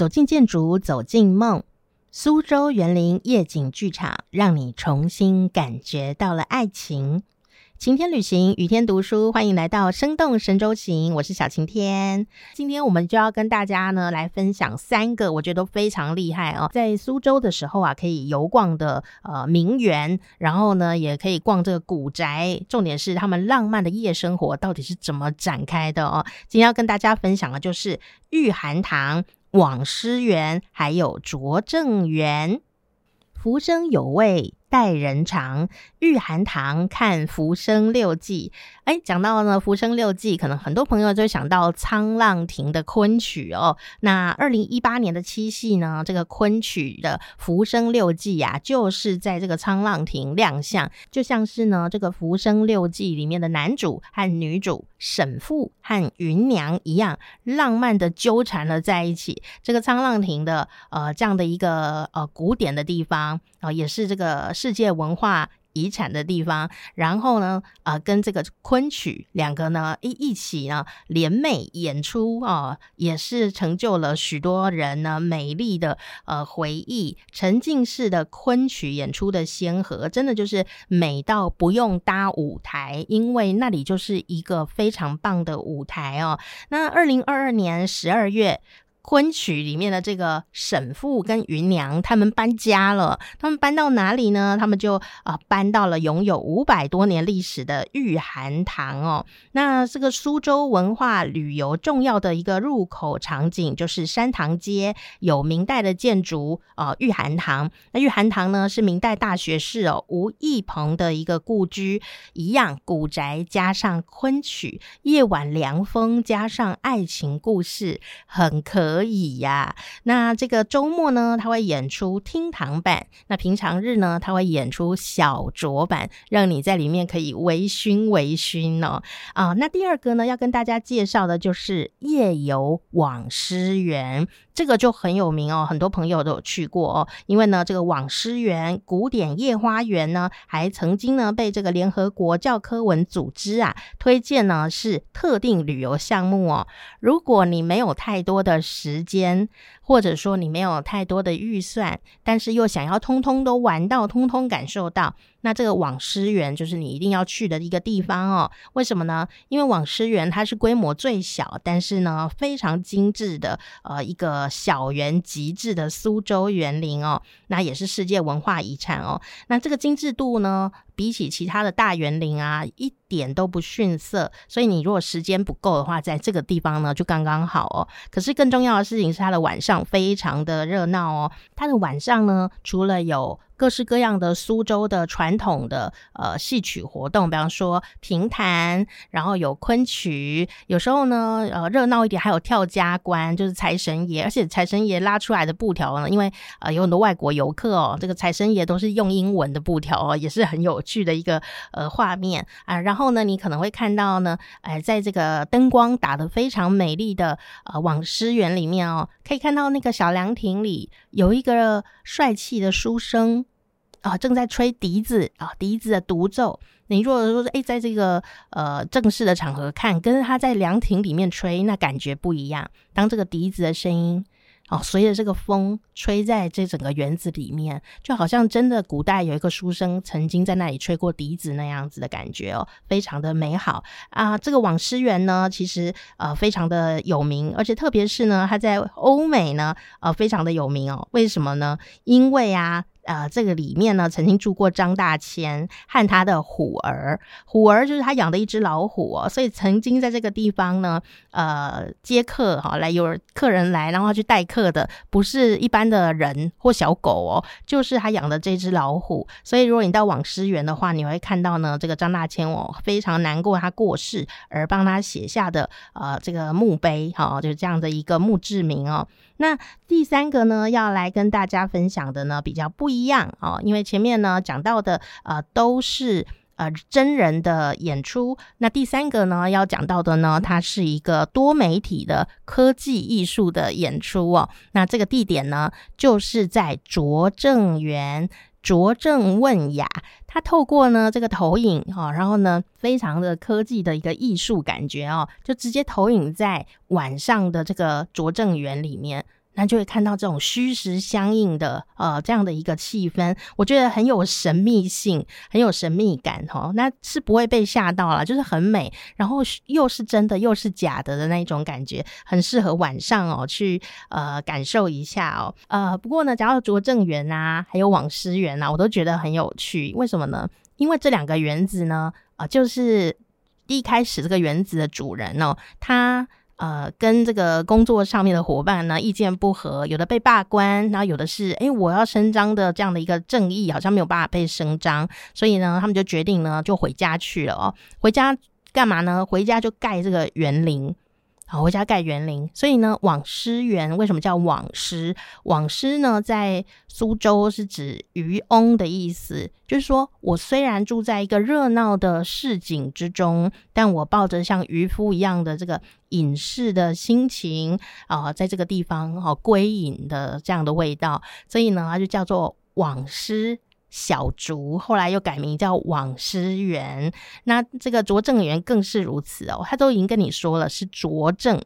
走进建筑，走进梦。苏州园林夜景剧场，让你重新感觉到了爱情。晴天旅行，雨天读书，欢迎来到生动神州行，我是小晴天。今天我们就要跟大家呢来分享三个我觉得都非常厉害哦，在苏州的时候啊可以游逛的呃名园，然后呢也可以逛这个古宅，重点是他们浪漫的夜生活到底是怎么展开的哦。今天要跟大家分享的就是玉涵堂、网师园，还有拙政园，浮生有味。待人长，玉涵堂看《浮生六记》。哎，讲到呢，《浮生六记》，可能很多朋友就想到沧浪亭的昆曲哦。那二零一八年的七夕呢，这个昆曲的《浮生六记》呀，就是在这个沧浪亭亮相，就像是呢，这个《浮生六记》里面的男主和女主沈父和芸娘一样，浪漫的纠缠了在一起。这个沧浪亭的呃这样的一个呃古典的地方啊，也是这个。世界文化遗产的地方，然后呢，呃，跟这个昆曲两个呢一一起呢联袂演出啊，也是成就了许多人呢美丽的呃回忆。沉浸式的昆曲演出的先河，真的就是美到不用搭舞台，因为那里就是一个非常棒的舞台哦。那二零二二年十二月。昆曲里面的这个沈父跟芸娘，他们搬家了。他们搬到哪里呢？他们就啊搬到了拥有五百多年历史的玉涵堂哦。那这个苏州文化旅游重要的一个入口场景，就是山塘街有明代的建筑啊玉涵堂。那玉涵堂呢是明代大学士哦吴义鹏的一个故居，一样古宅加上昆曲，夜晚凉风加上爱情故事，很可。可以呀，那这个周末呢，他会演出厅堂版；那平常日呢，他会演出小酌版，让你在里面可以微醺微醺哦。啊，那第二个呢，要跟大家介绍的就是夜游网师园。这个就很有名哦，很多朋友都有去过哦。因为呢，这个网师园古典夜花园呢，还曾经呢被这个联合国教科文组织啊推荐呢是特定旅游项目哦。如果你没有太多的时间。或者说你没有太多的预算，但是又想要通通都玩到，通通感受到。那这个网师园就是你一定要去的一个地方哦。为什么呢？因为网师园它是规模最小，但是呢非常精致的呃一个小园极致的苏州园林哦。那也是世界文化遗产哦。那这个精致度呢，比起其他的大园林啊，一点都不逊色。所以你如果时间不够的话，在这个地方呢就刚刚好哦。可是更重要的事情是它的晚上非常的热闹哦。它的晚上呢，除了有各式各样的苏州的传统的呃戏曲活动，比方说评弹，然后有昆曲，有时候呢呃热闹一点还有跳家关，就是财神爷，而且财神爷拉出来的布条呢，因为呃有很多外国游客哦，这个财神爷都是用英文的布条哦，也是很有趣的一个呃画面啊。然后呢，你可能会看到呢，哎，在这个灯光打得非常美丽的呃网师园里面哦，可以看到那个小凉亭里有一个帅气的书生。啊，正在吹笛子啊，笛子的独奏。你如果说是哎，在这个呃正式的场合看，跟他在凉亭里面吹，那感觉不一样。当这个笛子的声音哦，随着这个风吹在这整个园子里面，就好像真的古代有一个书生曾经在那里吹过笛子那样子的感觉哦，非常的美好啊。这个网师园呢，其实呃非常的有名，而且特别是呢，它在欧美呢呃非常的有名哦。为什么呢？因为啊。呃，这个里面呢，曾经住过张大千和他的虎儿，虎儿就是他养的一只老虎哦，所以曾经在这个地方呢，呃，接客哈，来有客人来，然后去待客的，不是一般的人或小狗哦，就是他养的这只老虎。所以如果你到网师园的话，你会看到呢，这个张大千哦，非常难过他过世而帮他写下的呃这个墓碑哈，就是这样的一个墓志铭哦。那第三个呢，要来跟大家分享的呢，比较不一一样哦，因为前面呢讲到的呃都是呃真人的演出，那第三个呢要讲到的呢，它是一个多媒体的科技艺术的演出哦。那这个地点呢，就是在拙政园。拙政问雅，它透过呢这个投影哈，然后呢非常的科技的一个艺术感觉哦，就直接投影在晚上的这个拙政园里面。那就会看到这种虚实相应的呃这样的一个气氛，我觉得很有神秘性，很有神秘感哦。那是不会被吓到了，就是很美，然后又是真的又是假的的那种感觉，很适合晚上哦去呃感受一下哦。呃，不过呢，讲到拙政园啊，还有网师园啊，我都觉得很有趣。为什么呢？因为这两个园子呢，啊，就是一开始这个园子的主人哦，他。呃，跟这个工作上面的伙伴呢意见不合，有的被罢官，然后有的是，哎，我要伸张的这样的一个正义好像没有办法被伸张，所以呢，他们就决定呢就回家去了哦。回家干嘛呢？回家就盖这个园林。好，回家盖园林，所以呢，网师园为什么叫网师？网师呢，在苏州是指渔翁的意思，就是说我虽然住在一个热闹的市井之中，但我抱着像渔夫一样的这个隐士的心情啊，在这个地方哦归隐的这样的味道，所以呢，它就叫做网师。小竹后来又改名叫网师园，那这个拙政园更是如此哦。他都已经跟你说了是拙政，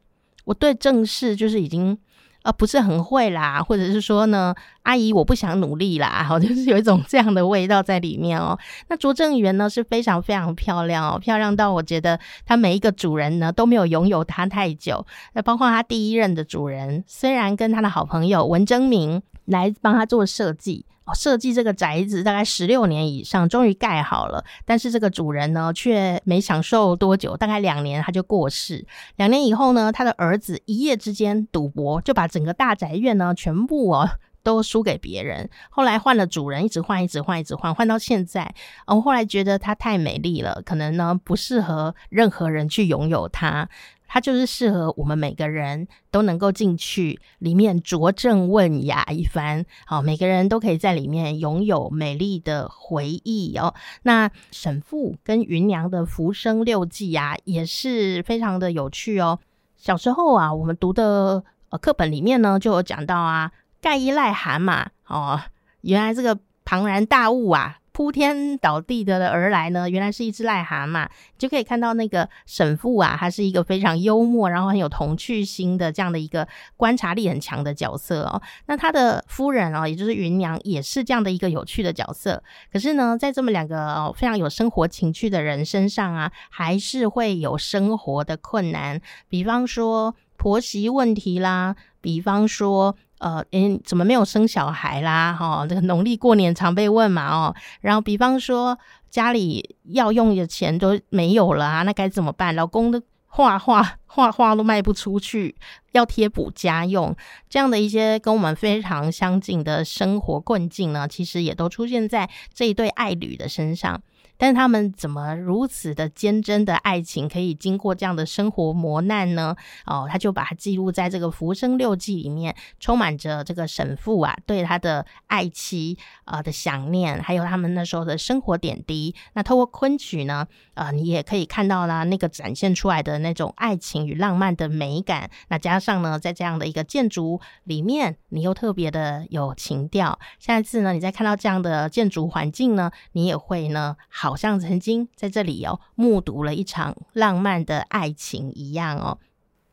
我对政事就是已经呃不是很会啦，或者是说呢，阿姨我不想努力啦，好 就是有一种这样的味道在里面哦。那拙政园呢是非常非常漂亮哦，漂亮到我觉得它每一个主人呢都没有拥有它太久，那包括他第一任的主人，虽然跟他的好朋友文征明来帮他做设计。设计这个宅子大概十六年以上，终于盖好了。但是这个主人呢，却没享受多久，大概两年他就过世。两年以后呢，他的儿子一夜之间赌博，就把整个大宅院呢全部哦都输给别人。后来换了主人，一直换，一直换，一直换，换到现在。我后来觉得它太美丽了，可能呢不适合任何人去拥有它。它就是适合我们每个人都能够进去里面着正问雅一番，好，每个人都可以在里面拥有美丽的回忆哦。那沈父跟芸娘的《浮生六记》啊，也是非常的有趣哦。小时候啊，我们读的呃课本里面呢，就有讲到啊，盖伊癞蛤蟆哦，原来这个庞然大物啊。铺天倒地的而来呢，原来是一只癞蛤蟆，就可以看到那个沈父啊，他是一个非常幽默，然后很有童趣心的这样的一个观察力很强的角色哦。那他的夫人哦，也就是芸娘，也是这样的一个有趣的角色。可是呢，在这么两个非常有生活情趣的人身上啊，还是会有生活的困难，比方说婆媳问题啦，比方说。呃，诶，怎么没有生小孩啦？哈，这个农历过年常被问嘛，哦，然后比方说家里要用的钱都没有了啊，那该怎么办？老公的画画画画都卖不出去，要贴补家用，这样的一些跟我们非常相近的生活困境呢，其实也都出现在这一对爱侣的身上。但是他们怎么如此的坚贞的爱情，可以经过这样的生活磨难呢？哦，他就把它记录在这个《浮生六记》里面，充满着这个沈父啊对他的爱妻啊的想念，还有他们那时候的生活点滴。那透过昆曲呢，呃，你也可以看到啦，那个展现出来的那种爱情与浪漫的美感。那加上呢，在这样的一个建筑里面，你又特别的有情调。下一次呢，你再看到这样的建筑环境呢，你也会呢。好像曾经在这里哦，目睹了一场浪漫的爱情一样哦。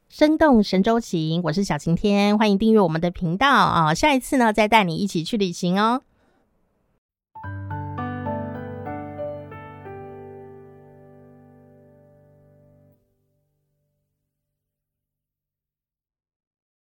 生动神州行，我是小晴天，欢迎订阅我们的频道啊！下一次呢，再带你一起去旅行哦。